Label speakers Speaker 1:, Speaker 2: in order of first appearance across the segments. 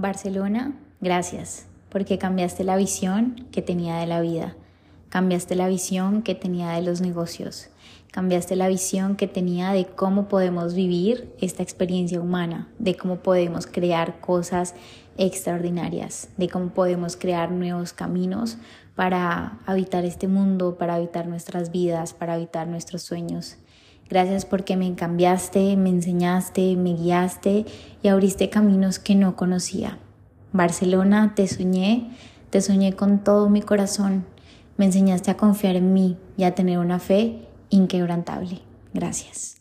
Speaker 1: Barcelona, gracias, porque cambiaste la visión que tenía de la vida, cambiaste la visión que tenía de los negocios, cambiaste la visión que tenía de cómo podemos vivir esta experiencia humana, de cómo podemos crear cosas extraordinarias, de cómo podemos crear nuevos caminos para habitar este mundo, para habitar nuestras vidas, para habitar nuestros sueños. Gracias porque me cambiaste, me enseñaste, me guiaste y abriste caminos que no conocía. Barcelona, te soñé, te soñé con todo mi corazón. Me enseñaste a confiar en mí y a tener una fe inquebrantable. Gracias.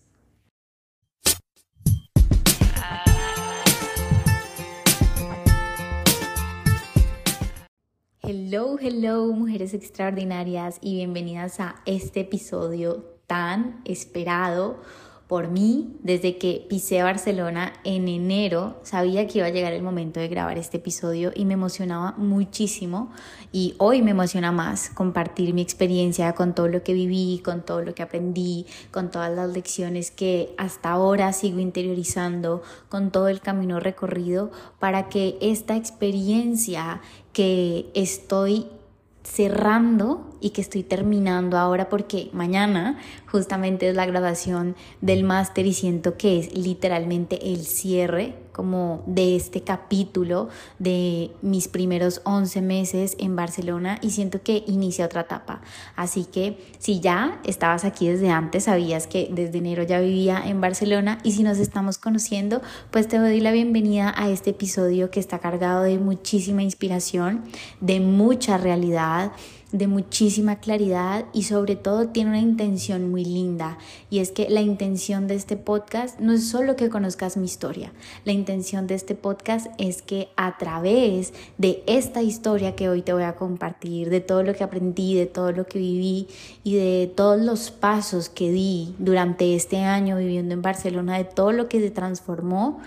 Speaker 1: Hello, hello, mujeres extraordinarias y bienvenidas a este episodio tan esperado por mí desde que pisé Barcelona en enero. Sabía que iba a llegar el momento de grabar este episodio y me emocionaba muchísimo y hoy me emociona más compartir mi experiencia con todo lo que viví, con todo lo que aprendí, con todas las lecciones que hasta ahora sigo interiorizando, con todo el camino recorrido para que esta experiencia que estoy cerrando y que estoy terminando ahora porque mañana justamente es la grabación del máster y siento que es literalmente el cierre como de este capítulo de mis primeros 11 meses en Barcelona y siento que inicia otra etapa. Así que si ya estabas aquí desde antes, sabías que desde enero ya vivía en Barcelona y si nos estamos conociendo, pues te doy la bienvenida a este episodio que está cargado de muchísima inspiración, de mucha realidad de muchísima claridad y sobre todo tiene una intención muy linda. Y es que la intención de este podcast no es solo que conozcas mi historia, la intención de este podcast es que a través de esta historia que hoy te voy a compartir, de todo lo que aprendí, de todo lo que viví y de todos los pasos que di durante este año viviendo en Barcelona, de todo lo que se transformó,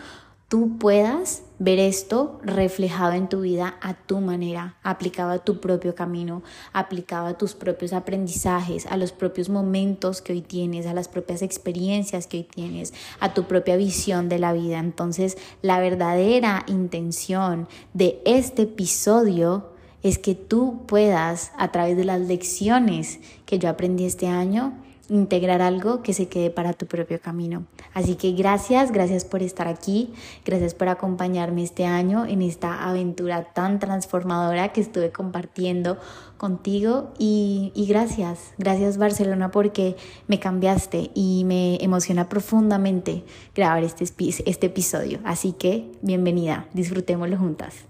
Speaker 1: tú puedas ver esto reflejado en tu vida a tu manera, aplicado a tu propio camino, aplicado a tus propios aprendizajes, a los propios momentos que hoy tienes, a las propias experiencias que hoy tienes, a tu propia visión de la vida. Entonces, la verdadera intención de este episodio es que tú puedas, a través de las lecciones que yo aprendí este año, integrar algo que se quede para tu propio camino. Así que gracias, gracias por estar aquí, gracias por acompañarme este año en esta aventura tan transformadora que estuve compartiendo contigo y, gracias, gracias Barcelona porque me cambiaste y me emociona profundamente grabar este, este episodio. Así que bienvenida, disfrutémoslo juntas.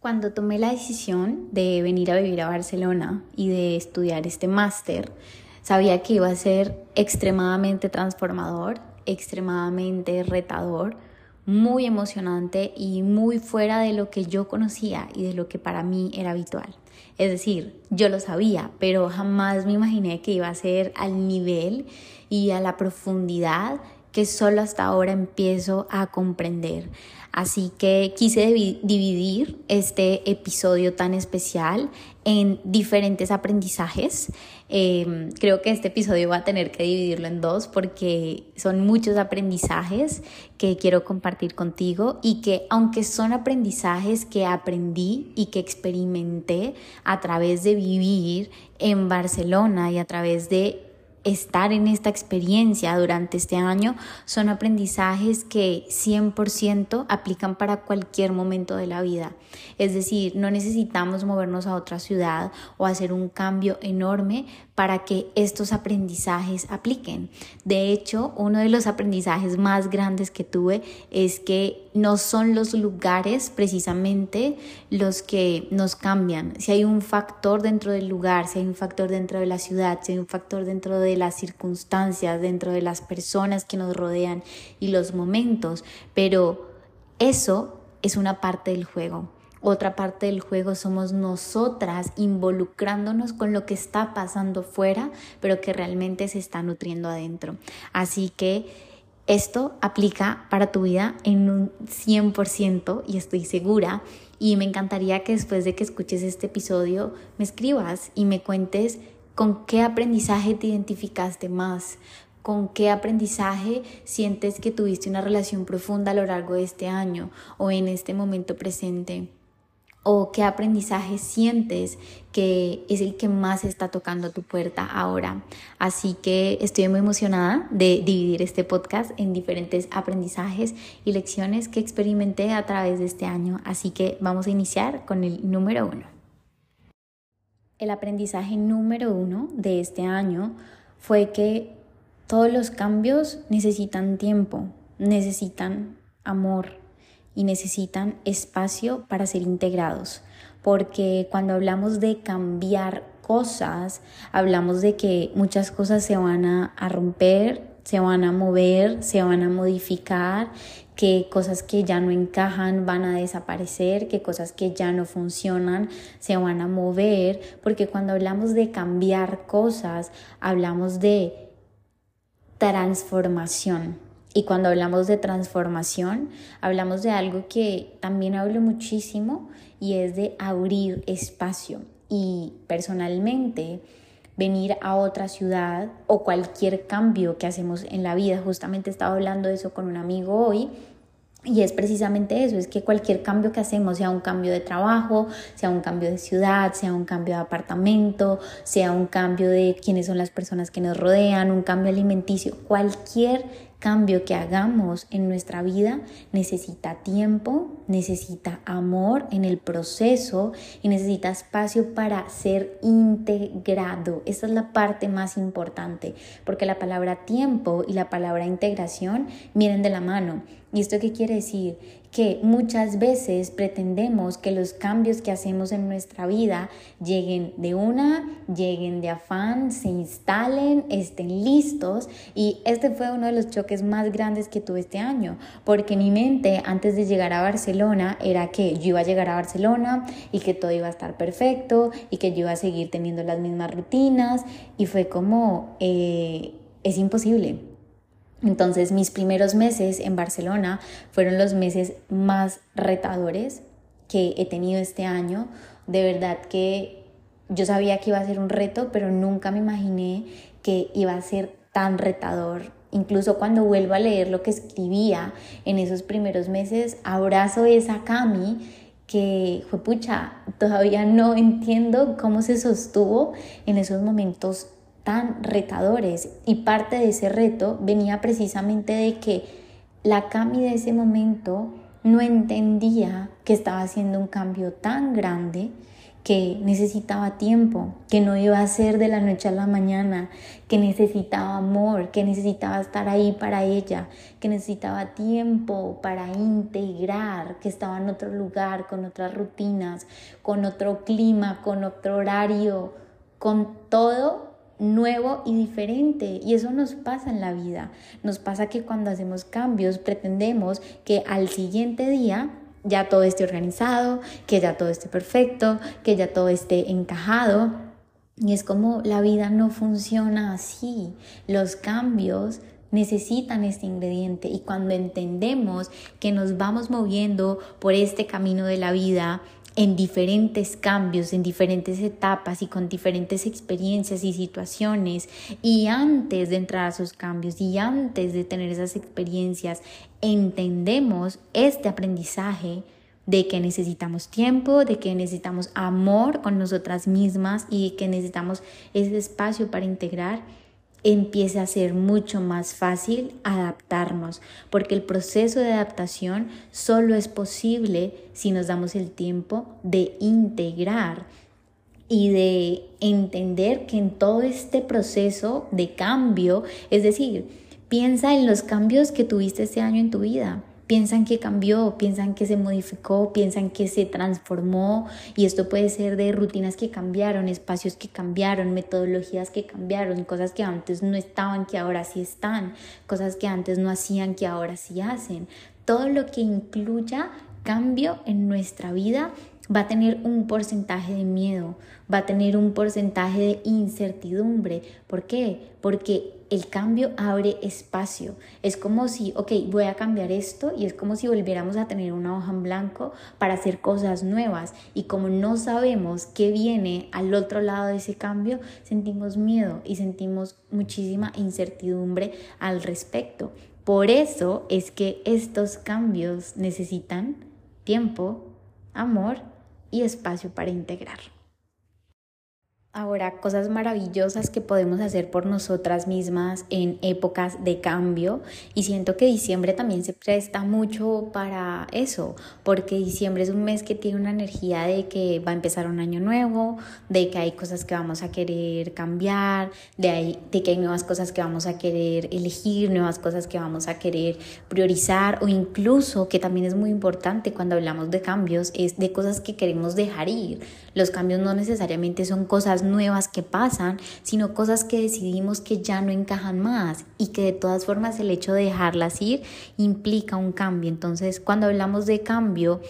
Speaker 1: Cuando tomé la decisión de venir a vivir a Barcelona y de estudiar este máster, sabía que iba a ser extremadamente transformador, extremadamente retador, muy emocionante y muy fuera de lo que yo conocía y de lo que para mí era habitual. Es decir, yo lo sabía, pero jamás me imaginé que iba a ser al nivel y a la profundidad que solo hasta ahora empiezo a comprender. Así que quise dividir este episodio tan especial en diferentes aprendizajes. Em, creo que este episodio va a tener que dividirlo en dos porque son muchos aprendizajes que quiero compartir contigo y que aunque son aprendizajes que aprendí y que experimenté a través de vivir en Barcelona y a través de estar en esta experiencia durante este año son aprendizajes que 100% aplican para cualquier momento de la vida. Es decir, no necesitamos movernos a otra ciudad o hacer un cambio enorme para que estos aprendizajes apliquen. De hecho, uno de los aprendizajes más grandes que tuve es que no son los lugares precisamente los que nos cambian. Si hay un factor dentro del lugar, si hay un factor dentro de la ciudad, si hay un factor dentro de las circunstancias, dentro de las personas que nos rodean y los momentos, pero eso es una parte del juego. Otra parte del juego somos nosotras involucrándonos con lo que está pasando fuera, pero que realmente se está nutriendo adentro. Así que esto aplica para tu vida en un 100% y estoy segura. Y me encantaría que después de que escuches este episodio me escribas y me cuentes con qué aprendizaje te identificaste más, ¿Con qué aprendizaje sientes que tuviste una relación profunda a lo largo de este año o en este momento presente? ¿O qué aprendizaje sientes que es el que más está tocando tu puerta ahora? Así que estoy muy emocionada de dividir este podcast en diferentes aprendizajes y lecciones que experimenté a través de este año. Así que vamos a iniciar con el número uno. El aprendizaje número uno de este año fue que todos los cambios necesitan tiempo, necesitan amor y necesitan espacio para ser integrados. Porque cuando hablamos de cambiar cosas, hablamos de que muchas cosas se van a, romper, se van a mover, se van a modificar, que cosas que ya no encajan van a desaparecer, que cosas que ya no funcionan se van a mover, porque cuando hablamos de cambiar cosas, hablamos de transformación. Y cuando hablamos de transformación, hablamos de algo que también hablo muchísimo y es de abrir espacio. Y personalmente, venir a otra ciudad o cualquier cambio que hacemos en la vida, justamente estaba hablando de eso con un amigo hoy, y es precisamente eso, es que cualquier cambio que hacemos, sea un cambio de trabajo, sea un cambio de ciudad, sea un cambio de apartamento, sea un cambio de quiénes son las personas que nos rodean, un cambio alimenticio, cualquier cambio que hagamos en nuestra vida necesita tiempo, necesita amor en el proceso y necesita espacio para ser integrado. Esa es la parte más importante, porque la palabra tiempo y la palabra integración vienen de la mano. ¿Y esto qué quiere decir? Que muchas veces pretendemos que los cambios que hacemos en nuestra vida lleguen de una, lleguen de afán, se instalen, estén listos. Y este fue uno de los choques más grandes que tuve este año, porque mi mente antes de llegar a Barcelona era que yo iba a llegar a Barcelona y que todo iba a estar perfecto y que yo iba a seguir teniendo las mismas rutinas y fue como, eh, es imposible entonces mis primeros meses en Barcelona fueron los meses más retadores que he tenido este año. De verdad que yo sabía que iba a ser un reto, pero nunca me imaginé que iba a ser tan retador. Incluso cuando vuelvo a leer lo que escribía en esos primeros meses, abrazo esa Cami que fue pucha, todavía no entiendo cómo se sostuvo en esos momentos tan retadores. Y parte de ese reto venía precisamente de que la Cami de ese momento no entendía que estaba haciendo un cambio tan grande que necesitaba tiempo, que no iba a ser de la noche a la mañana, que necesitaba amor, que necesitaba estar ahí para ella, que necesitaba tiempo para integrar, que estaba en otro lugar, con otras rutinas, con otro clima, con otro horario, con todo nuevo y diferente. Y eso nos pasa en la vida. Nos pasa que cuando hacemos cambios pretendemos que al siguiente día ya todo esté organizado, que ya todo esté perfecto, que ya todo esté encajado. Y es como la vida no funciona así. Los cambios necesitan este ingrediente y cuando entendemos que nos vamos moviendo por este camino de la vida, en diferentes cambios, en diferentes etapas y con diferentes experiencias y situaciones. Y antes de entrar a esos cambios y antes de tener esas experiencias, entendemos este aprendizaje de que necesitamos tiempo, de que necesitamos amor con nosotras mismas y que necesitamos ese espacio para integrar empiece a ser mucho más fácil adaptarnos, porque el proceso de adaptación solo es posible si nos damos el tiempo de integrar y de entender que en todo este proceso de cambio, es decir, piensa en los cambios que tuviste este año en tu vida piensan que cambió, piensan que se modificó, piensan que se transformó y esto puede ser de rutinas que cambiaron, espacios que cambiaron, metodologías que cambiaron, cosas que antes no estaban que ahora sí están, cosas que antes no hacían que ahora sí hacen. Todo lo que incluya cambio en nuestra vida va a tener un porcentaje de miedo, va a tener un porcentaje de incertidumbre. ¿Por qué? Porque el cambio abre espacio. Es como si, ok, voy a cambiar esto y es como si volviéramos a tener una hoja en blanco para hacer cosas nuevas. Y como no sabemos qué viene al otro lado de ese cambio, sentimos miedo y sentimos muchísima incertidumbre al respecto. Por eso es que estos cambios necesitan tiempo, amor y espacio para integrar. Ahora, cosas maravillosas que podemos hacer por nosotras mismas en épocas de cambio y siento que diciembre también se presta mucho para eso, porque diciembre es un mes que tiene una energía de que va a empezar un año nuevo, de que hay cosas que vamos a querer cambiar, de, de que hay nuevas cosas que vamos a querer elegir, nuevas cosas que vamos a querer priorizar o incluso, que también es muy importante cuando hablamos de cambios, es de cosas que queremos dejar ir. Los cambios no necesariamente son cosas nuevas que pasan, sino cosas que decidimos que ya no encajan más y que de todas formas el hecho de dejarlas ir implica un cambio. Entonces, cuando hablamos de cambio,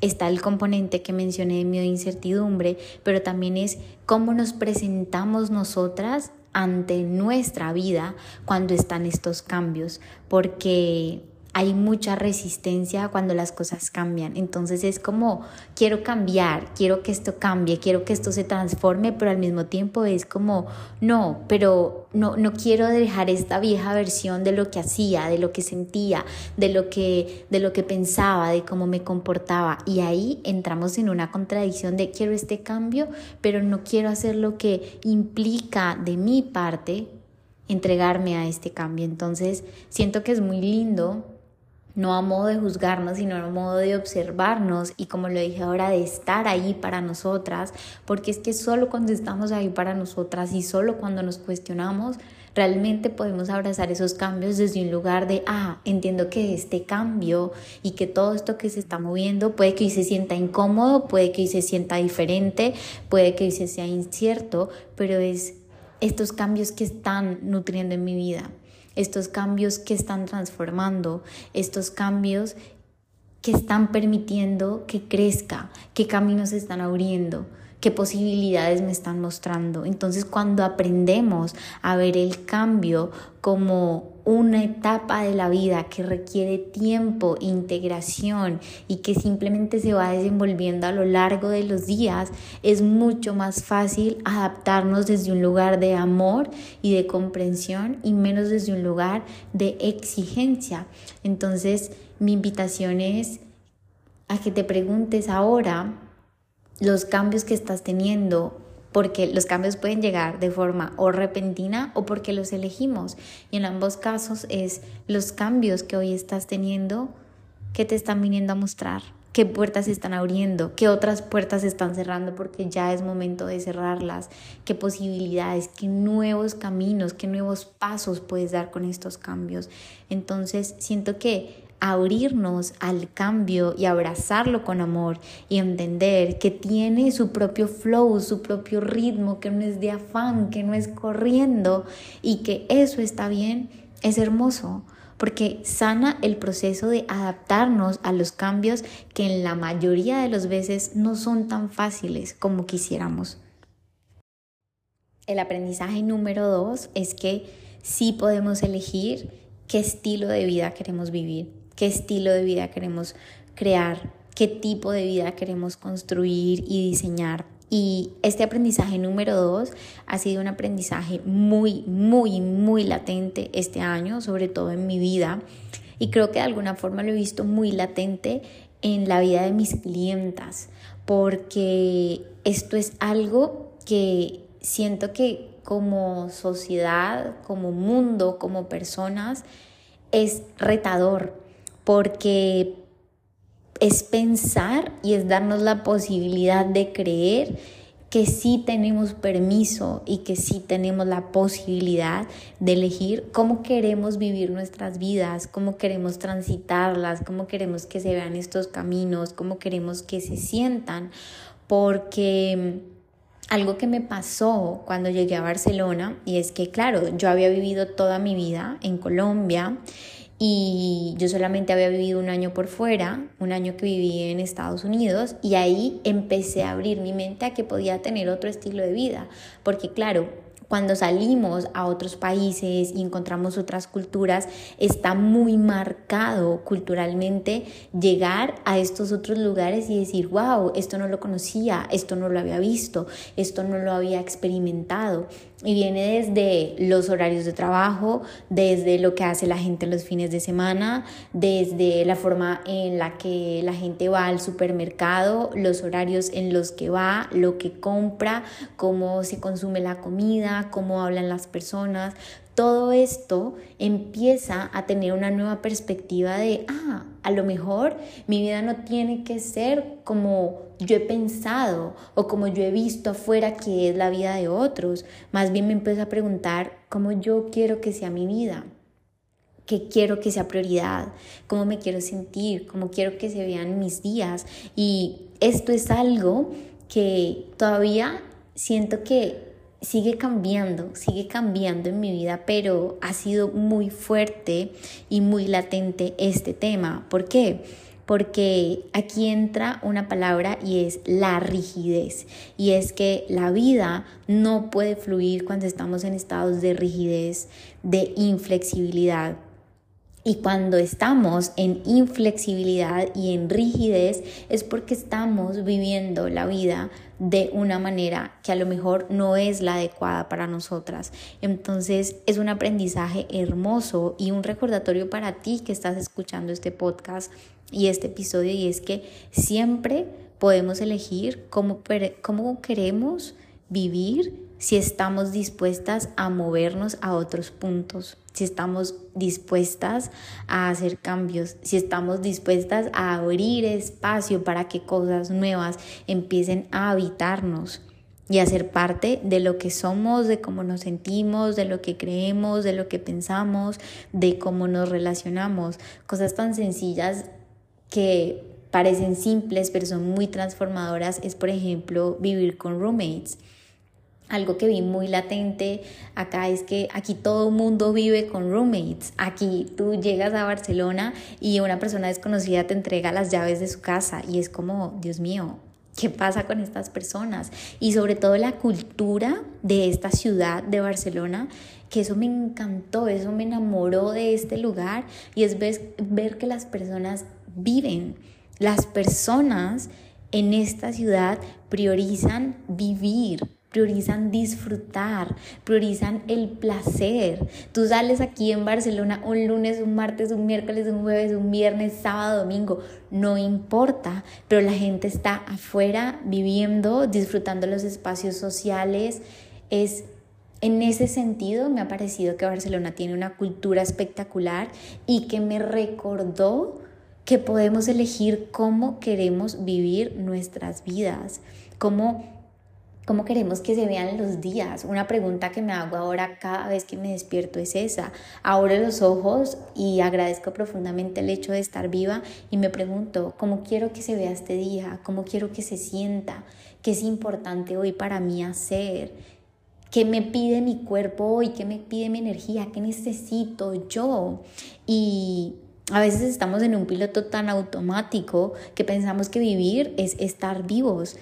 Speaker 1: está el componente que mencioné de miedo e incertidumbre, pero también es cómo nos presentamos nosotras ante nuestra vida cuando están estos cambios, porque hay mucha resistencia cuando las cosas cambian. Entonces es como, quiero cambiar, quiero que esto cambie, quiero que esto se transforme, pero al mismo tiempo es como, no, pero no, no quiero dejar esta vieja versión de lo que hacía, de lo que sentía, de lo que, de lo que pensaba, de cómo me comportaba. Y ahí entramos en una contradicción de quiero este cambio, pero no quiero hacer lo que implica de mi parte entregarme a este cambio. Entonces siento que es muy lindo no a modo de juzgarnos, sino a modo de observarnos y como lo dije ahora, de estar ahí para nosotras, porque es que solo cuando estamos ahí para nosotras y solo cuando nos cuestionamos, realmente podemos abrazar esos cambios desde un lugar de, ah, entiendo que este cambio y que todo esto que se está moviendo puede que hoy se sienta incómodo, puede que hoy se sienta diferente, puede que hoy se sea incierto, pero es estos cambios que están nutriendo en mi vida estos cambios que están transformando, estos cambios que están permitiendo que crezca, qué caminos están abriendo, qué posibilidades me están mostrando. Entonces cuando aprendemos a ver el cambio como una etapa de la vida que requiere tiempo, integración y que simplemente se va desenvolviendo a lo largo de los días, es mucho más fácil adaptarnos desde un lugar de amor y de comprensión y menos desde un lugar de exigencia. Entonces, mi invitación es a que te preguntes ahora los cambios que estás teniendo porque los cambios pueden llegar de forma o repentina o porque los elegimos. Y en ambos casos es los cambios que hoy estás teniendo que te están viniendo a mostrar, qué puertas se están abriendo, qué otras puertas se están cerrando porque ya es momento de cerrarlas, qué posibilidades, qué nuevos caminos, qué nuevos pasos puedes dar con estos cambios. Entonces siento que abrirnos al cambio y abrazarlo con amor y entender que tiene su propio flow, su propio ritmo, que no es de afán, que no es corriendo y que eso está bien, es hermoso porque sana el proceso de adaptarnos a los cambios que en la mayoría de las veces no son tan fáciles como quisiéramos. El aprendizaje número dos es que sí podemos elegir qué estilo de vida queremos vivir qué estilo de vida queremos crear, qué tipo de vida queremos construir y diseñar. Y este aprendizaje número dos ha sido un aprendizaje muy, muy, muy latente este año, sobre todo en mi vida. Y creo que de alguna forma lo he visto muy latente en la vida de mis clientas, porque esto es algo que siento que como sociedad, como mundo, como personas, es retador porque es pensar y es darnos la posibilidad de creer que sí tenemos permiso y que sí tenemos la posibilidad de elegir cómo queremos vivir nuestras vidas, cómo queremos transitarlas, cómo queremos que se vean estos caminos, cómo queremos que se sientan, porque algo que me pasó cuando llegué a Barcelona y es que claro, yo había vivido toda mi vida en Colombia y yo solamente había vivido un año por fuera, un año que viví en Estados Unidos y ahí empecé a abrir mi mente a que podía tener otro estilo de vida, porque claro, cuando salimos a otros países y encontramos otras culturas, está muy marcado culturalmente llegar a estos otros lugares y decir, wow, esto no lo conocía, esto no lo había visto, esto no lo había experimentado. Y viene desde los horarios de trabajo, desde lo que hace la gente los fines de semana, desde la forma en la que la gente va al supermercado, los horarios en los que va, lo que compra, cómo se consume la comida, cómo hablan las personas. Todo esto empieza a tener una nueva perspectiva de, ah, a lo mejor mi vida no tiene que ser como yo he pensado o como yo he visto afuera que es la vida de otros. Más bien me empiezo a preguntar cómo yo quiero que sea mi vida, qué quiero que sea prioridad, cómo me quiero sentir, cómo quiero que se vean mis días. Y esto es algo que todavía siento que sigue cambiando, sigue cambiando en mi vida, pero ha sido muy fuerte y muy latente este tema. ¿Por qué? Porque aquí entra una palabra y es la rigidez. Y es que la vida no puede fluir cuando estamos en estados de rigidez, de inflexibilidad. Y cuando estamos en inflexibilidad y en rigidez es porque estamos viviendo la vida de una manera que a lo mejor no es la adecuada para nosotras. Entonces es un aprendizaje hermoso y un recordatorio para ti que estás escuchando este podcast y este episodio y es que siempre podemos elegir cómo, cómo queremos vivir si estamos dispuestas a movernos a otros puntos, si estamos dispuestas a hacer cambios, si estamos dispuestas a abrir espacio para que cosas nuevas empiecen a habitarnos y a ser parte de lo que somos, de cómo nos sentimos, de lo que creemos, de lo que pensamos, de cómo nos relacionamos. Cosas tan sencillas que parecen simples pero son muy transformadoras es, por ejemplo, vivir con roommates algo que vi muy latente acá es que aquí todo el mundo vive con roommates. Aquí tú llegas a Barcelona y una persona desconocida te entrega las llaves de su casa y es como, Dios mío, ¿qué pasa con estas personas? Y sobre todo la cultura de esta ciudad de Barcelona, que eso me encantó, eso me enamoró de este lugar y es ver, ver que las personas viven, las personas en esta ciudad priorizan vivir, priorizan disfrutar, priorizan el placer. Tú sales aquí en Barcelona un lunes, un martes, un miércoles, un jueves, un viernes, sábado, domingo, no importa, pero la gente está afuera viviendo, disfrutando los espacios sociales. Es en ese sentido me ha parecido que Barcelona tiene una cultura espectacular y que me recordó que podemos elegir cómo queremos vivir nuestras vidas, cómo ¿Cómo queremos que se vean los días? Una pregunta que me hago ahora cada vez que me despierto es esa. Abro los ojos y agradezco profundamente el hecho de estar viva y me pregunto, ¿cómo quiero que se vea este día? ¿Cómo quiero que se sienta? ¿Qué es importante hoy para mí hacer? ¿Qué me pide mi cuerpo hoy? ¿Qué me pide mi energía? ¿Qué necesito yo? Y a veces estamos en un piloto tan automático que pensamos que vivir es estar vivos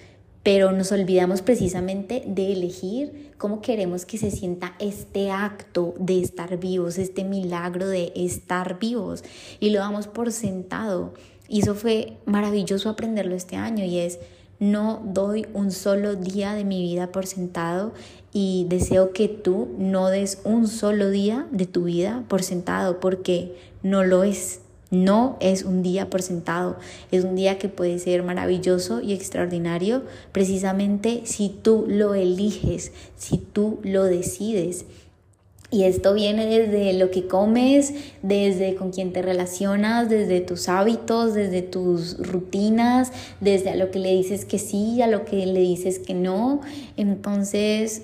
Speaker 1: pero nos olvidamos precisamente de elegir cómo queremos que se sienta este acto de estar vivos, este milagro de estar vivos y lo damos por sentado. Y eso fue maravilloso aprenderlo este año y es no doy un solo día de mi vida por sentado y deseo que tú no des un solo día de tu vida por sentado porque no lo es. No es un día por sentado, es un día que puede ser maravilloso y extraordinario precisamente si tú lo eliges, si tú lo decides. Y esto viene desde lo que comes, desde con quién te relacionas, desde tus hábitos, desde tus rutinas, desde a lo que le dices que sí, a lo que le dices que no. Entonces,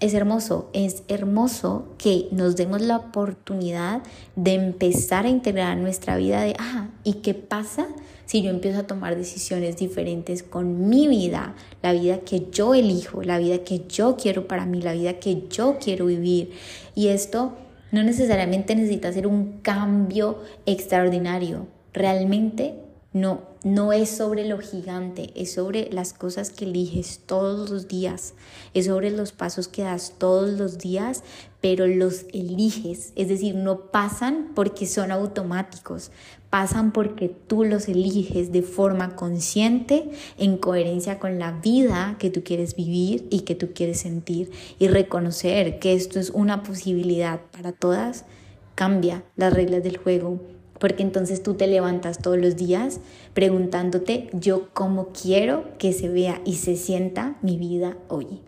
Speaker 1: es hermoso, es hermoso que nos demos la oportunidad de empezar a integrar nuestra vida de, ah, ¿y qué pasa si yo empiezo a tomar decisiones diferentes con mi vida, la vida que yo elijo, la vida que yo quiero para mí, la vida que yo quiero vivir? Y esto No necesariamente necesitas hacer un cambio extraordinario. Realmente no, no es sobre lo gigante, es sobre las cosas que eliges todos los días, es sobre los pasos que das todos los días, pero los eliges, es decir, no pasan porque son automáticos, pasan porque tú los eliges de forma consciente, en coherencia con la vida que tú quieres vivir y que tú quieres sentir. Y reconocer que esto es una posibilidad para todas, cambia las reglas del juego porque entonces tú te levantas todos los días preguntándote yo cómo quiero que se vea y se sienta mi vida hoy.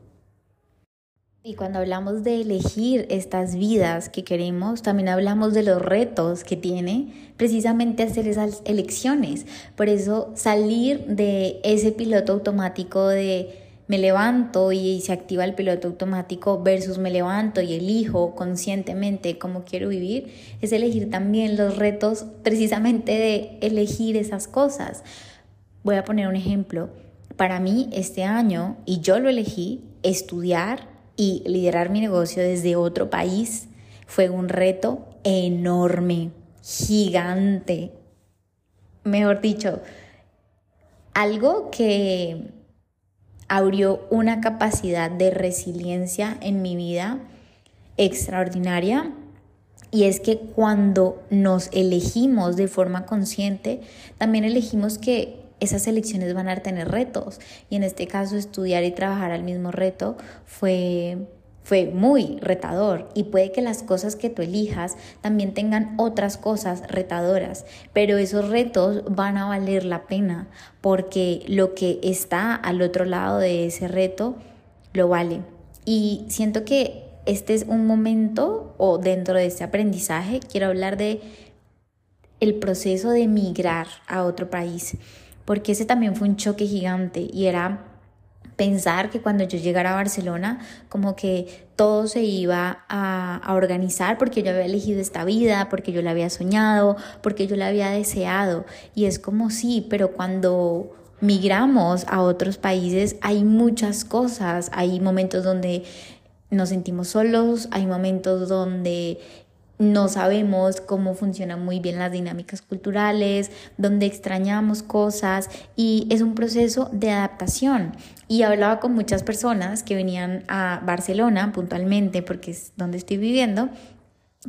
Speaker 1: Y cuando hablamos de elegir estas vidas que queremos, también hablamos de los retos que tiene precisamente hacer esas elecciones. Por eso salir de ese piloto automático de me levanto y se activa el piloto automático versus me levanto y elijo conscientemente cómo quiero vivir, es elegir también los retos precisamente de elegir esas cosas. Voy a poner un ejemplo. Para mí este año, y yo lo elegí, estudiar y liderar mi negocio desde otro país fue un reto enorme, gigante. Mejor dicho, algo que abrió una capacidad de resiliencia en mi vida extraordinaria. Y es que cuando nos elegimos de forma consciente, también elegimos que esas elecciones van a tener retos. Y en este caso, estudiar y trabajar al mismo reto fue fue muy retador y puede que las cosas que tú elijas también tengan otras cosas retadoras, pero esos retos van a valer la pena porque lo que está al otro lado de ese reto lo vale. Y siento que este es un momento o dentro de este aprendizaje quiero hablar de el proceso de migrar a otro país, porque ese también fue un choque gigante y era pensar que cuando yo llegara a Barcelona, como que todo se iba a, organizar porque yo había elegido esta vida, porque yo la había soñado, porque yo la había deseado. Y es como sí, pero cuando migramos a otros países hay muchas cosas, hay momentos donde nos sentimos solos, hay momentos donde no sabemos cómo funcionan muy bien las dinámicas culturales, donde extrañamos cosas y es un proceso de adaptación. Y hablaba con muchas personas que venían a Barcelona puntualmente, porque es donde estoy viviendo,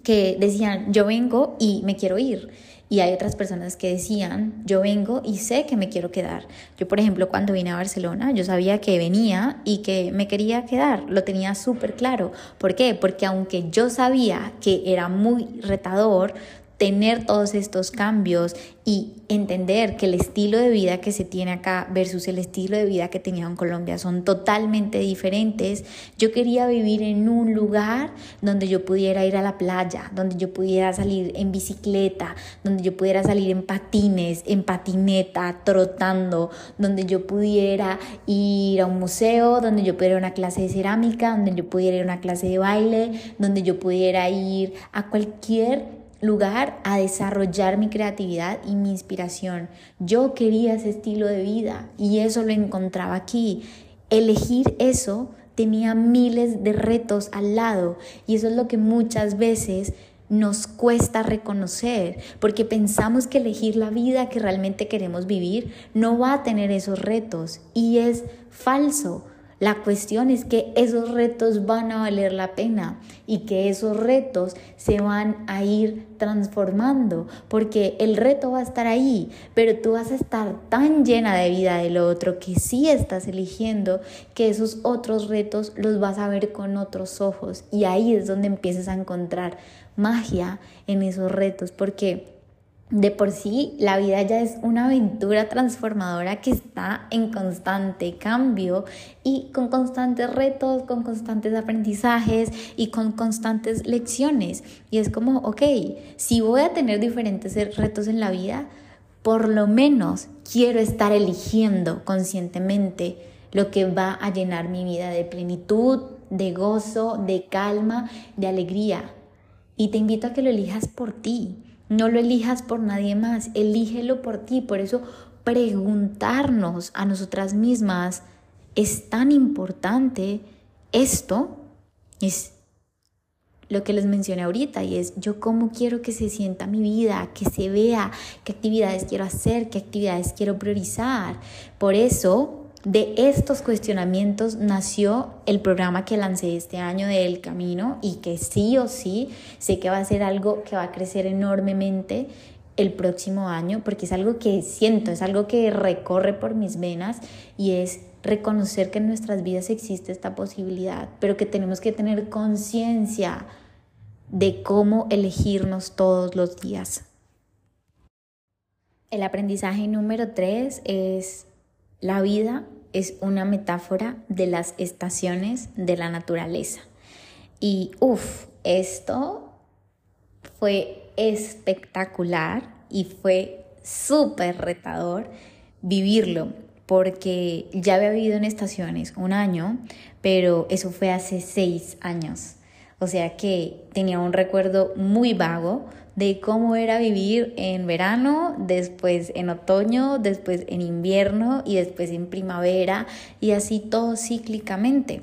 Speaker 1: que decían, yo vengo y me quiero ir. Y hay otras personas que decían, yo vengo y sé que me quiero quedar. Yo, por ejemplo, cuando vine a Barcelona, yo sabía que venía y que me quería quedar. Lo tenía súper claro. ¿Por qué? Porque aunque yo sabía que era muy retador, tener todos estos cambios y entender que el estilo de vida que se tiene acá versus el estilo de vida que tenía en Colombia son totalmente diferentes. Yo quería vivir en un lugar donde yo pudiera ir a la playa, donde yo pudiera salir en bicicleta, donde yo pudiera salir en patines, en patineta, trotando, donde yo pudiera ir a un museo, donde yo pudiera ir a una clase de cerámica, donde yo pudiera ir a una clase de baile, donde yo pudiera ir a cualquier lugar a desarrollar mi creatividad y mi inspiración. Yo quería ese estilo de vida y eso lo encontraba aquí. Elegir eso tenía miles de retos al lado y eso es lo que muchas veces nos cuesta reconocer, porque pensamos que elegir la vida que realmente queremos vivir no va a tener esos retos y es falso. La cuestión es que esos retos van a valer la pena y que esos retos se van a ir transformando, porque el reto va a estar ahí, pero tú vas a estar tan llena de vida del otro que sí estás eligiendo que esos otros retos los vas a ver con otros ojos. Y ahí es donde empiezas a encontrar magia en esos retos, porque de por sí la vida ya es una aventura transformadora que está en constante cambio y con constantes retos, con constantes aprendizajes y con constantes lecciones. Y es como, ok, si voy a tener diferentes retos en la vida, por lo menos quiero estar eligiendo conscientemente lo que va a llenar mi vida de plenitud, de gozo, de calma, de alegría. Y te invito a que lo elijas por ti no lo elijas por nadie más, elígelo por ti. Por eso preguntarnos a nosotras mismas es tan importante. Esto es lo que les mencioné ahorita y es yo cómo quiero que se sienta mi vida, que se vea, qué actividades quiero hacer, qué actividades quiero priorizar. Por eso, de estos cuestionamientos nació el programa que lancé este año de El Camino y que sí o sí sé que va a ser algo que va a crecer enormemente el próximo año porque es algo que siento, es algo que recorre por mis venas y es reconocer que en nuestras vidas existe esta posibilidad, pero que tenemos que tener conciencia de cómo elegirnos todos los días. El aprendizaje número tres es la vida es una metáfora de las estaciones de la naturaleza. Y uff, esto fue espectacular y fue súper retador vivirlo porque ya había vivido en estaciones un año, pero eso fue hace seis años. O sea que tenía un recuerdo muy vago de cómo era vivir en verano, después en otoño, después en invierno y después en primavera y así todo cíclicamente.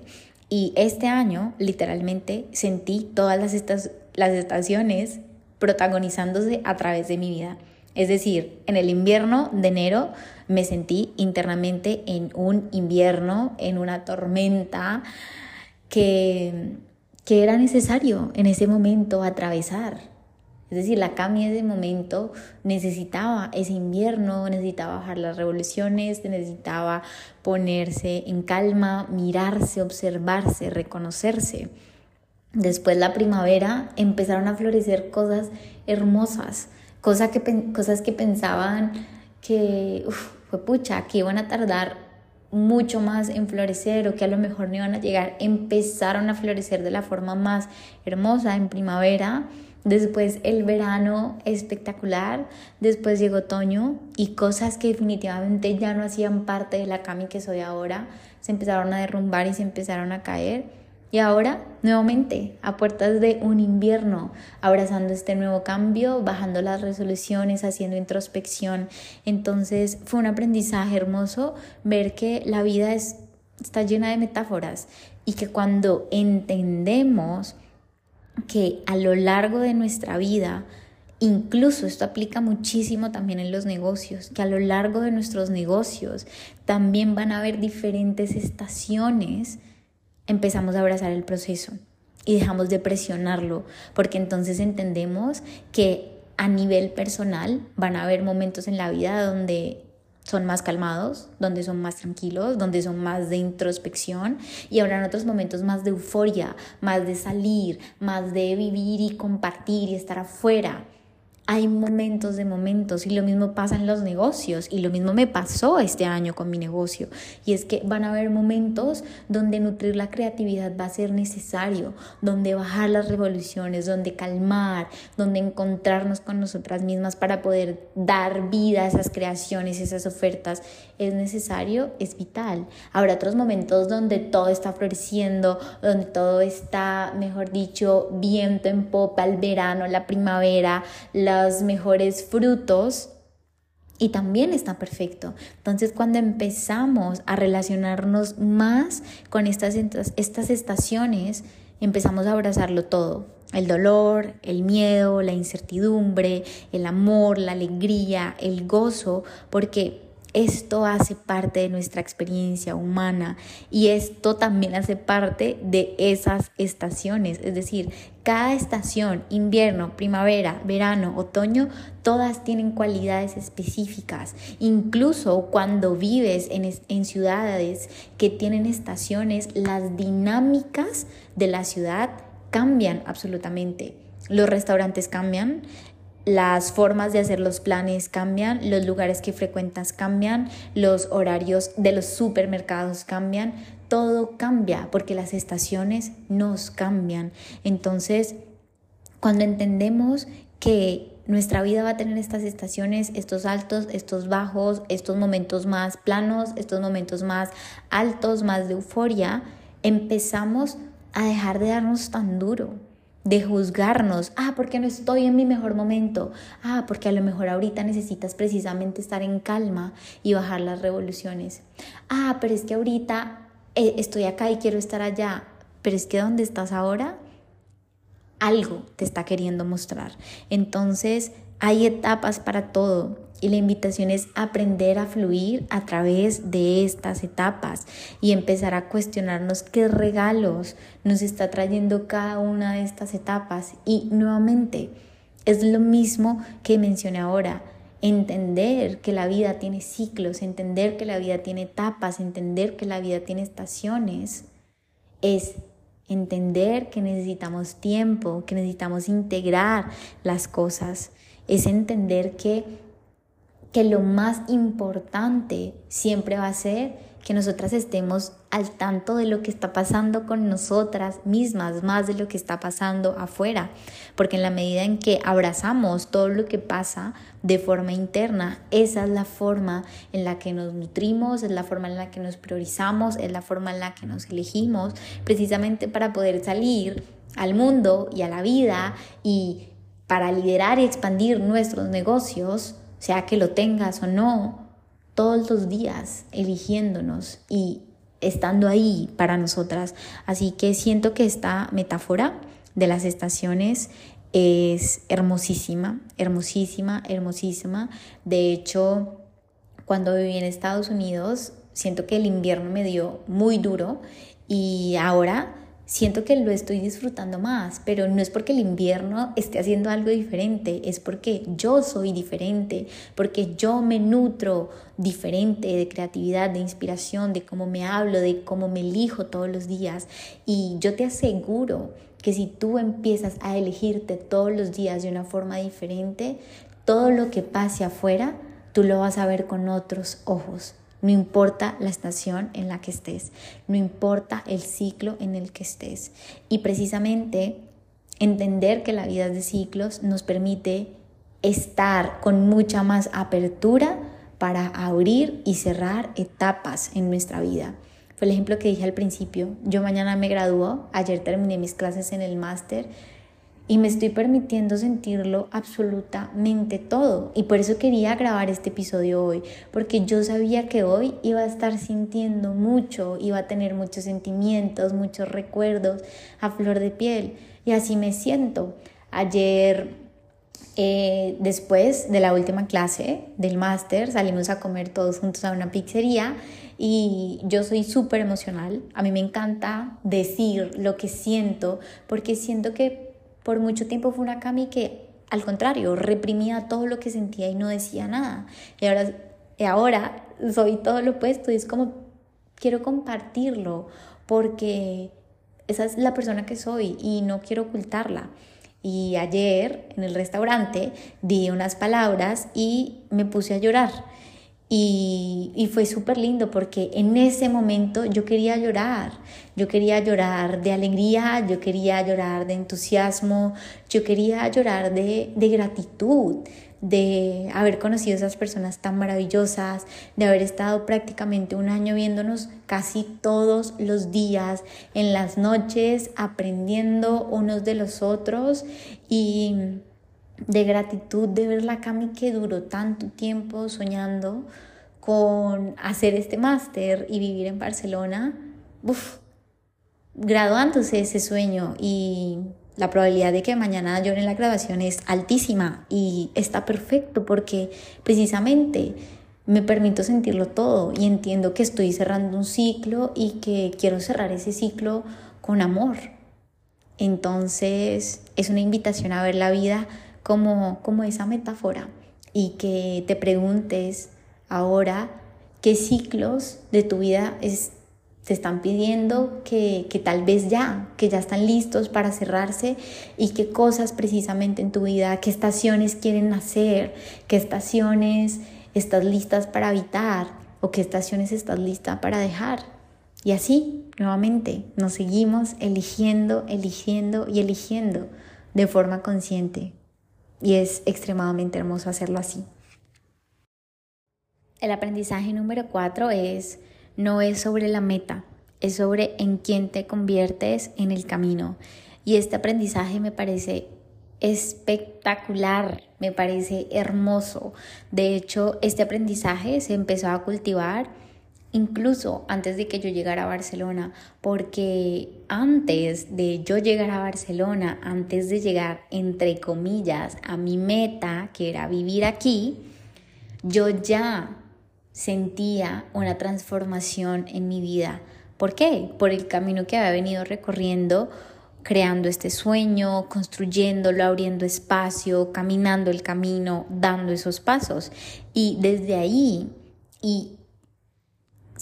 Speaker 1: Y este año literalmente sentí todas las, las estaciones protagonizándose a través de mi vida. Es decir, en el invierno de enero me sentí internamente en un invierno, en una tormenta que, que era necesario en ese momento atravesar. Es decir, la Cami en ese momento necesitaba ese invierno, necesitaba bajar las revoluciones, necesitaba ponerse en calma, mirarse, observarse, reconocerse. Después la primavera empezaron a florecer cosas hermosas, cosas que, cosas que pensaban que, fue pucha, que iban a tardar mucho más en florecer o que a lo mejor no iban a llegar, empezaron a florecer de la forma más hermosa en primavera. Después el verano espectacular, después llegó otoño y cosas que definitivamente ya no hacían parte de la Cami que soy ahora, se empezaron a derrumbar y se empezaron a caer. Y ahora, nuevamente, a puertas de un invierno, abrazando este nuevo cambio, bajando las resoluciones, haciendo introspección. Entonces fue un aprendizaje hermoso ver que la vida es, está llena de metáforas y que cuando entendemos que a lo largo de nuestra vida, Incluso esto aplica muchísimo también en los negocios, que a lo largo de nuestros negocios también van a haber diferentes estaciones empezamos a abrazar el proceso y dejamos de presionarlo, porque entonces entendemos que a nivel personal van a haber momentos en la vida donde son más calmados, donde son más tranquilos, donde son más de introspección y habrán otros momentos más de euforia, más de salir, más de vivir y compartir y estar afuera hay momentos de momentos y lo mismo pasa en los negocios y lo mismo me pasó este año con mi negocio y es que van a haber momentos donde nutrir la creatividad va a ser necesario, donde bajar las revoluciones, donde calmar, donde encontrarnos con nosotras mismas para poder dar vida a esas creaciones, esas ofertas es necesario, es vital. Habrá otros momentos donde todo está floreciendo, donde todo está, mejor dicho, viento en popa, el verano, la primavera, la mejores frutos y también está perfecto. Entonces cuando empezamos a relacionarnos más con estas, estas estaciones, empezamos a abrazarlo todo. El dolor, el miedo, la incertidumbre, el amor, la alegría, el gozo, porque esto hace parte de nuestra experiencia humana y esto también hace parte de esas estaciones. Es decir, cada estación, invierno, primavera, verano, otoño, todas tienen cualidades específicas. Incluso cuando vives en, en ciudades que tienen estaciones, las dinámicas de la ciudad cambian absolutamente. Los restaurantes cambian, las formas de hacer los planes cambian, los lugares que frecuentas cambian, los horarios de los supermercados cambian, todo cambia porque las estaciones nos cambian. Entonces, cuando entendemos que nuestra vida va a tener estas estaciones, estos altos, estos bajos, estos momentos más planos, estos momentos más altos, más de euforia, empezamos a dejar de darnos tan duro de juzgarnos, ah, porque no estoy en mi mejor momento, ah, porque a lo mejor ahorita necesitas precisamente estar en calma y bajar las revoluciones, ah, pero es que ahorita eh, estoy acá y quiero estar allá, pero es que ¿dónde estás ahora? algo te está queriendo mostrar. Entonces, hay etapas para todo y la invitación es aprender a fluir a través de estas etapas y empezar a cuestionarnos qué regalos nos está trayendo cada una de estas etapas. Y nuevamente, es lo mismo que mencioné ahora. Entender que la vida tiene ciclos, entender que la vida tiene etapas, entender que la vida tiene estaciones, es entender que necesitamos tiempo, que necesitamos integrar las cosas, es entender que que lo más importante siempre va a ser que nosotras estemos al tanto de lo que está pasando con nosotras mismas, más de lo que está pasando afuera, porque en la medida en que abrazamos todo lo que pasa de forma interna, esa es la forma en la que nos nutrimos, es la forma en la que nos priorizamos, es la forma en la que nos elegimos, precisamente para poder salir al mundo y a la vida y para liderar y expandir nuestros negocios sea que lo tengas o no, todos los días eligiéndonos y estando ahí para nosotras. Así que siento que esta metáfora de las estaciones es hermosísima, hermosísima, hermosísima. De hecho, cuando viví en Estados Unidos, siento que el invierno me dio muy duro y ahora siento que lo estoy disfrutando más, pero no es porque el invierno esté haciendo algo diferente, es porque yo soy diferente, porque yo me nutro diferente de creatividad, de inspiración, de cómo me hablo, de cómo me elijo todos los días. Y yo te aseguro que si tú empiezas a elegirte todos los días de una forma diferente, todo lo que pase afuera, tú lo vas a ver con otros ojos no importa la estación en la que estés, no importa el ciclo en el que estés. Y precisamente entender que la vida es de ciclos nos permite estar con mucha más apertura para abrir y cerrar etapas en nuestra vida. Fue el ejemplo que dije al principio. Yo mañana me gradúo, ayer terminé mis clases en el máster y me estoy permitiendo sentirlo absolutamente todo. Y por eso quería grabar este episodio hoy, porque yo sabía que hoy iba a estar sintiendo mucho, iba a tener muchos sentimientos, muchos recuerdos a flor de piel. Y así me siento. Ayer, eh, después de la última clase del máster, salimos a comer todos juntos a una pizzería y yo soy súper emocional. A mí me encanta decir lo que siento porque siento que por mucho tiempo fue una Cami que, al contrario, reprimía todo lo que sentía y no decía nada. Y ahora, y ahora soy todo lo opuesto y es como, quiero compartirlo porque esa es la persona que soy y no quiero ocultarla. Y ayer en el restaurante di unas palabras y me puse a llorar. Y, fue súper lindo porque en ese momento yo quería llorar, yo quería llorar de alegría, yo quería llorar de entusiasmo, yo quería llorar de, de gratitud, de haber conocido a esas personas tan maravillosas, de haber estado prácticamente un año viéndonos casi todos los días, en las noches, aprendiendo unos de los otros y de gratitud de ver la Cami que duró tanto tiempo soñando con hacer este máster y vivir en Barcelona, uf, graduándose ese sueño y la probabilidad de que mañana llore en la grabación es altísima y está perfecto porque precisamente me permito sentirlo todo y entiendo que estoy cerrando un ciclo y que quiero cerrar ese ciclo con amor. Entonces es una invitación a ver la vida como, como esa metáfora y que te preguntes ahora qué ciclos de tu vida te están pidiendo que, que, tal vez ya, que ya están listos para cerrarse y qué cosas precisamente en tu vida, qué estaciones quieren nacer, qué estaciones estás listas para habitar o qué estaciones estás lista para dejar. Y así, nuevamente, nos seguimos eligiendo, eligiendo y eligiendo de forma consciente. Y es extremadamente hermoso hacerlo así. El aprendizaje número cuatro es, no es sobre la meta, es sobre en quién te conviertes en el camino. Y este aprendizaje me parece espectacular, me parece hermoso. De hecho, este aprendizaje se empezó a cultivar incluso antes de que yo llegara a Barcelona, porque antes de yo llegar a Barcelona, antes de llegar, entre comillas, a mi meta, que era vivir aquí, yo ya sentía una transformación en mi vida. ¿Por qué? Por el camino que había venido recorriendo, creando este sueño, construyéndolo, abriendo espacio, caminando el camino, dando esos pasos. Y desde ahí, y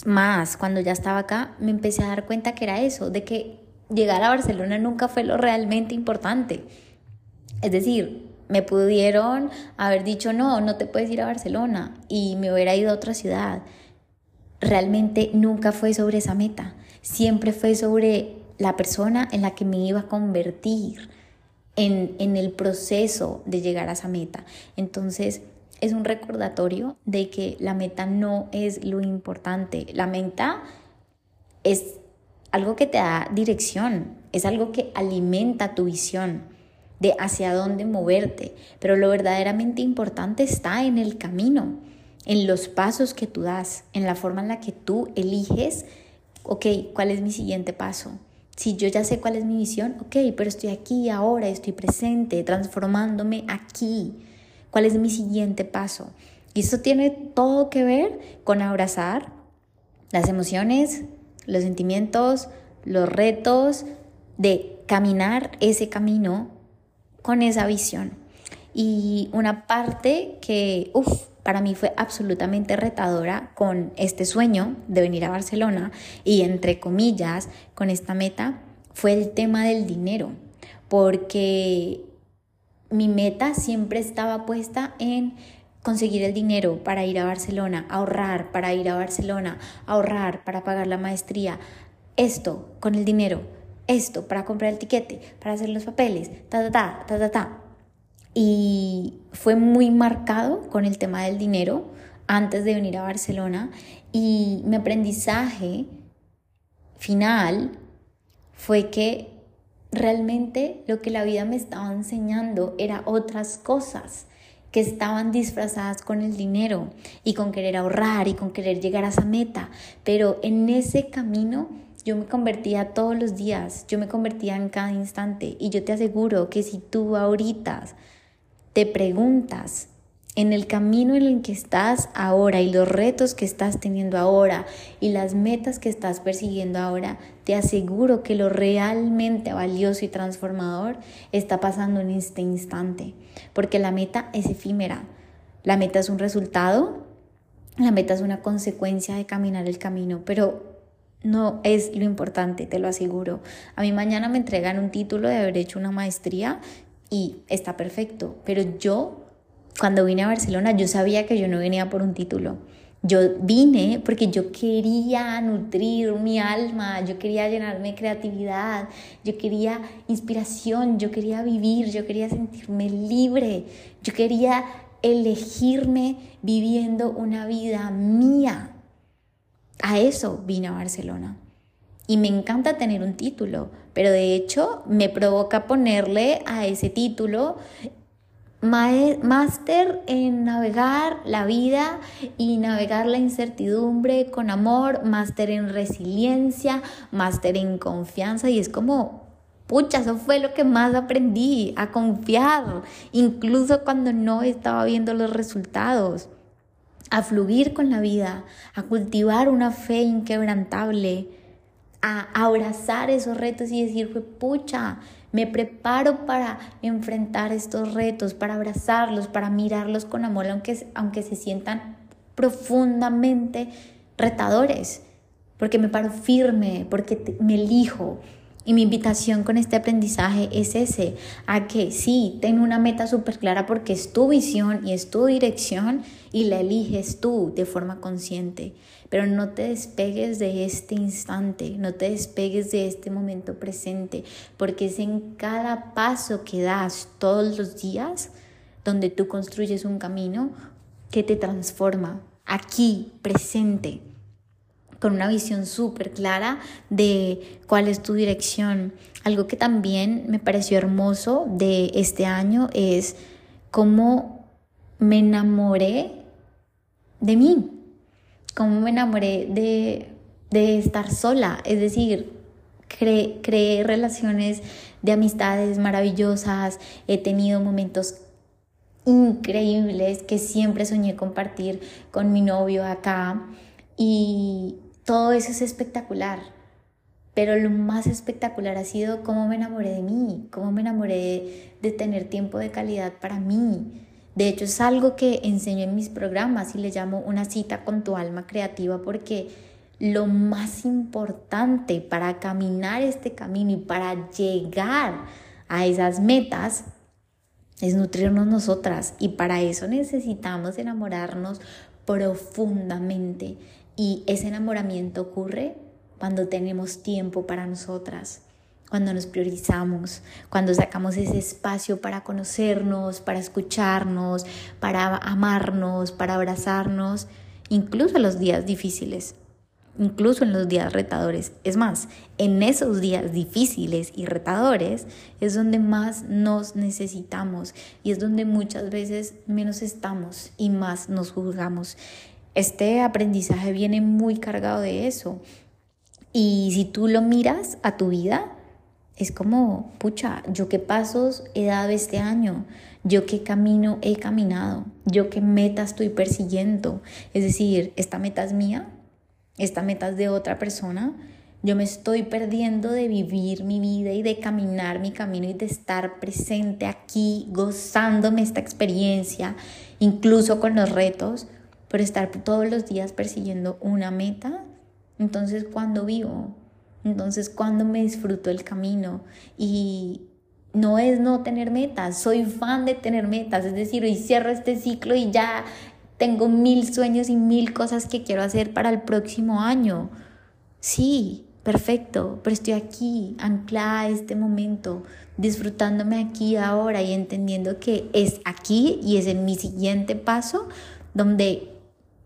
Speaker 1: más, cuando ya estaba acá, me empecé a dar cuenta que era eso, de que llegar a Barcelona nunca fue lo realmente importante. Es decir, me pudieron haber dicho, no, no te puedes ir a Barcelona y me hubiera ido a otra ciudad. Realmente nunca fue sobre esa meta, siempre fue sobre la persona en la que me iba a convertir en, en el proceso de llegar a esa meta. Entonces, es un recordatorio de que la meta no es lo importante. La meta es algo que te da dirección, es algo que alimenta tu visión de hacia dónde moverte, pero lo verdaderamente importante está en el camino, en los pasos que tú das, en la forma en la que tú eliges, ok, ¿cuál es mi siguiente paso? Si yo ya sé cuál es mi visión, ok, pero estoy aquí ahora, estoy presente, transformándome aquí. ¿Cuál es mi siguiente paso? Y esto tiene todo que ver con abrazar las emociones, los sentimientos, los retos de caminar ese camino con esa visión. Y una parte que, uff, para mí fue absolutamente retadora con este sueño de venir a Barcelona y entre comillas con esta meta fue el tema del dinero, porque mi meta siempre estaba puesta en conseguir el dinero para ir a Barcelona, ahorrar para ir a Barcelona, ahorrar para pagar la maestría, esto con el dinero, esto para comprar el tiquete, para hacer los papeles, ta, ta, ta, ta, ta, ta. Y fue muy marcado con el tema del dinero antes de venir a Barcelona y mi aprendizaje final fue que realmente lo que la vida me estaba enseñando era otras cosas que estaban disfrazadas con el dinero y con querer ahorrar y con querer llegar a esa meta. Pero en ese camino yo me convertía todos los días, yo me convertía en cada instante. Y yo te aseguro que si tú ahorita te preguntas en el camino en el que estás ahora y los retos que estás teniendo ahora y las metas que estás persiguiendo ahora, te aseguro que lo realmente valioso y transformador está pasando en este instante, porque la meta es efímera. La meta es un resultado, la meta es una consecuencia de caminar el camino, pero no es lo importante, te lo aseguro. A mí mañana me entregan un título de haber hecho una maestría y está perfecto, pero yo cuando vine a Barcelona yo sabía que yo no venía por un título. Yo vine porque yo quería nutrir mi alma, yo quería llenarme de creatividad, yo quería inspiración, yo quería vivir, yo quería sentirme libre, yo quería elegirme viviendo una vida mía. A eso vine a Barcelona. Y me encanta tener un título, pero de hecho me provoca ponerle a ese título Máster en navegar la vida y navegar la incertidumbre con amor, máster en resiliencia, máster en confianza y es como, pucha, eso fue lo que más aprendí, a confiar, incluso cuando no estaba viendo los resultados, a fluir con la vida, a cultivar una fe inquebrantable, a abrazar esos retos y decir, pucha, me preparo para enfrentar estos retos, para abrazarlos, para mirarlos con amor, aunque, aunque se sientan profundamente retadores, porque me paro firme, porque me elijo. Y mi invitación con este aprendizaje es ese, a que sí, ten una meta súper clara porque es tu visión y es tu dirección y la eliges tú de forma consciente. Pero no te despegues de este instante, no te despegues de este momento presente, porque es en cada paso que das todos los días donde tú construyes un camino que te transforma, aquí, presente, con una visión súper clara de cuál es tu dirección. Algo que también me pareció hermoso de este año es cómo me enamoré de mí, cómo me enamoré de, de estar sola, es decir, creé relaciones de amistades maravillosas, he tenido momentos increíbles que siempre soñé compartir con mi novio acá y todo eso es espectacular. Pero lo más espectacular ha sido cómo me enamoré de mí, cómo me enamoré de, tener tiempo de calidad para mí. De hecho, es algo que enseño en mis programas y le llamo una cita con tu alma creativa porque lo más importante para caminar este camino y para llegar a esas metas es nutrirnos nosotras. Y para eso necesitamos enamorarnos profundamente. Y ese enamoramiento ocurre cuando tenemos tiempo para nosotras, cuando nos priorizamos, cuando sacamos ese espacio para conocernos, para escucharnos, para amarnos, para abrazarnos, incluso en los días difíciles incluso en los días retadores. Es más, en esos días difíciles y retadores es donde más nos necesitamos y es donde muchas veces menos estamos y más nos juzgamos. Este aprendizaje viene muy cargado de eso. Y si tú lo miras a tu vida, es como, pucha, yo qué pasos he dado este año, yo qué camino he caminado, yo qué meta estoy persiguiendo. Es decir, esta meta es mía, esta meta es de otra persona, yo me estoy perdiendo de vivir mi vida y de caminar mi camino y de estar presente aquí, gozándome esta experiencia, incluso con los retos, pero estar todos los días persiguiendo una meta. Entonces, ¿cuándo vivo? Entonces, ¿cuándo me disfruto el camino? Y no es no tener metas, soy fan de tener metas, es decir, hoy cierro este ciclo y ya tengo mil sueños y mil cosas que quiero hacer para el próximo año. Sí, perfecto, pero estoy aquí, anclada a este momento, disfrutándome aquí ahora y entendiendo que es aquí y es en mi siguiente paso donde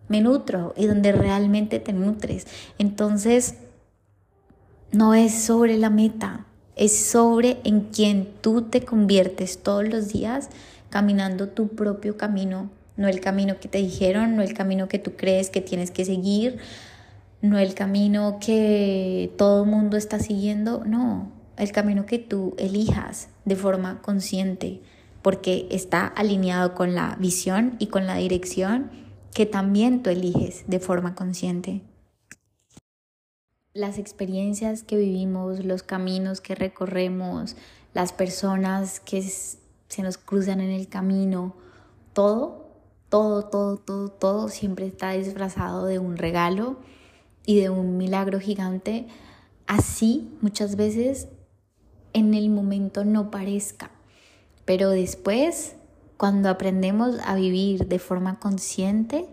Speaker 1: me nutro y donde realmente te nutres. Entonces, no es sobre la meta, es sobre en quien tú te conviertes todos los días caminando tu propio camino no el camino que te dijeron, no el camino que tú crees que tienes que seguir, no el camino que todo el mundo está siguiendo, no, el camino que tú elijas de forma consciente, porque está alineado con la visión y con la dirección que también tú eliges de forma consciente. Las experiencias que vivimos, los caminos que recorremos, las personas que se nos cruzan en el camino, todo todo, todo, todo, todo siempre está disfrazado de un regalo y de un milagro gigante, así muchas veces en el momento no parezca. Pero después, cuando aprendemos a vivir de forma consciente,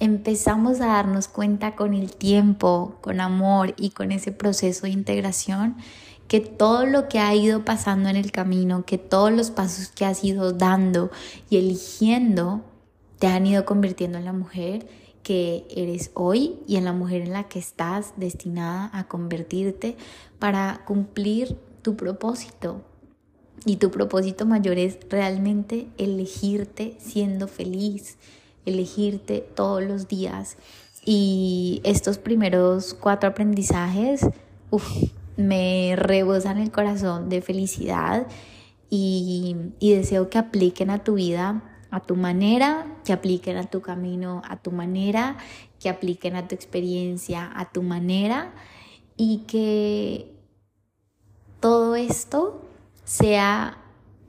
Speaker 1: empezamos a darnos cuenta con el tiempo, con amor y con ese proceso de integración que todo lo que ha ido pasando en el camino, que todos los pasos que has ido dando y eligiendo te han ido convirtiendo en la mujer que eres hoy y en la mujer en la que estás destinada a convertirte para cumplir tu propósito. Y tu propósito mayor es realmente elegirte siendo feliz, elegirte todos los días. Y estos primeros cuatro aprendizajes me rebosan el corazón de felicidad y, y deseo que apliquen a tu vida a tu manera, que apliquen a tu camino, a tu manera, que apliquen a tu experiencia, a tu manera y que todo esto sea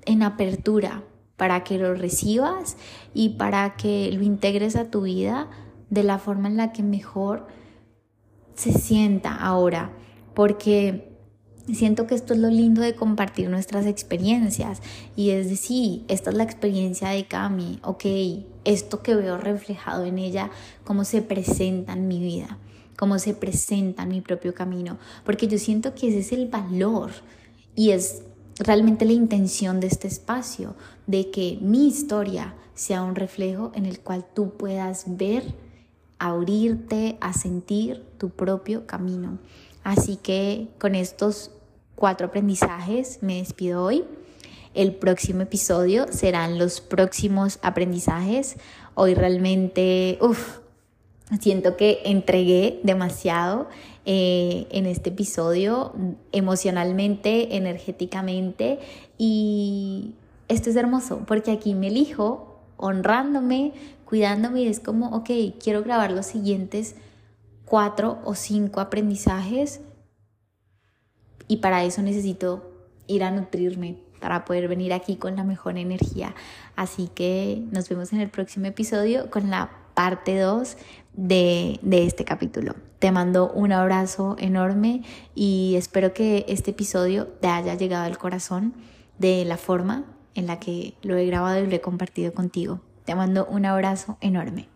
Speaker 1: en apertura para que lo recibas y para que lo integres a tu vida de la forma en la que mejor se sienta ahora, porque Siento que esto es lo lindo de compartir nuestras experiencias. Y es decir, esta es la experiencia de Cami, ok, esto que veo reflejado en ella, cómo se presenta en mi vida, cómo se presenta en mi propio camino, porque yo siento que ese es el valor y es realmente la intención de este espacio, de que mi historia sea un reflejo en el cual tú puedas ver, abrirte a sentir tu propio camino. Así que con estos cuatro aprendizajes me despido hoy. El próximo episodio serán los próximos aprendizajes. Hoy realmente, uff, Siento que entregué demasiado eh, en este episodio, emocionalmente, energéticamente, y esto es hermoso porque aquí me elijo honrándome, cuidándome y es como, ok, quiero grabar los siguientes cuatro o cinco aprendizajes y para eso necesito ir a nutrirme para poder venir aquí con la mejor energía. Así que nos vemos en el próximo episodio con la parte 2 de, de, este capítulo. Te mando un abrazo enorme y espero que este episodio te haya llegado al corazón de la forma en la que lo he grabado y lo he compartido contigo. Te mando un abrazo enorme.